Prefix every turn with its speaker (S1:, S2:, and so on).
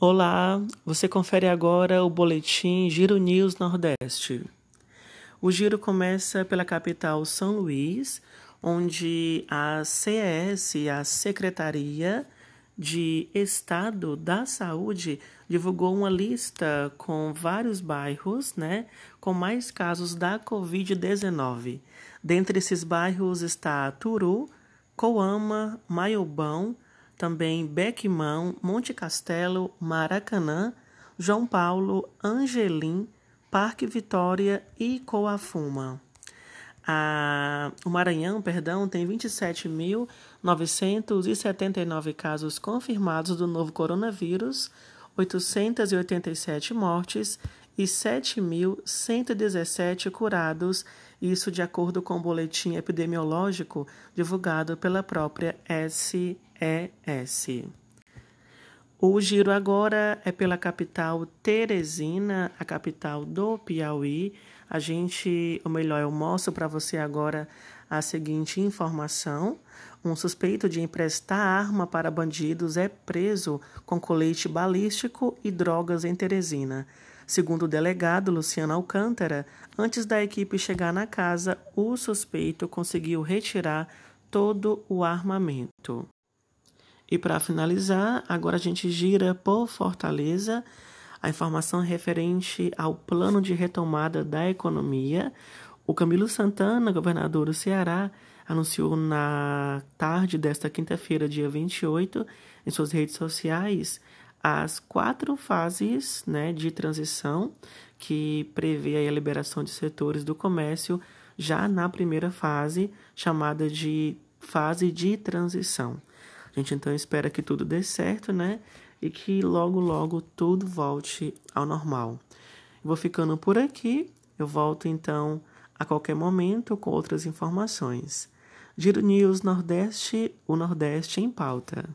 S1: Olá, você confere agora o boletim Giro News Nordeste. O giro começa pela capital São Luís, onde a CES, a Secretaria de Estado da Saúde, divulgou uma lista com vários bairros, né, com mais casos da COVID-19. Dentre esses bairros está Turu, Coama, Maiobão, também Bequimão, Monte Castelo, Maracanã, João Paulo, Angelim, Parque Vitória e Coafuma. A, o Maranhão, perdão, tem 27.979 casos confirmados do novo coronavírus, 887 mortes e 7.117 curados, isso de acordo com o boletim epidemiológico divulgado pela própria SES. O giro agora é pela capital Teresina, a capital do Piauí. A gente, ou melhor, eu mostro para você agora a seguinte informação: um suspeito de emprestar arma para bandidos é preso com colete balístico e drogas em Teresina. Segundo o delegado Luciano Alcântara, antes da equipe chegar na casa, o suspeito conseguiu retirar todo o armamento. E para finalizar, agora a gente gira por Fortaleza a informação referente ao plano de retomada da economia. O Camilo Santana, governador do Ceará, anunciou na tarde desta quinta-feira, dia 28, em suas redes sociais, as quatro fases né, de transição que prevê a liberação de setores do comércio já na primeira fase, chamada de fase de transição. A gente então espera que tudo dê certo, né? E que logo, logo tudo volte ao normal. vou ficando por aqui. Eu volto então a qualquer momento com outras informações. Giro News Nordeste, o Nordeste em pauta.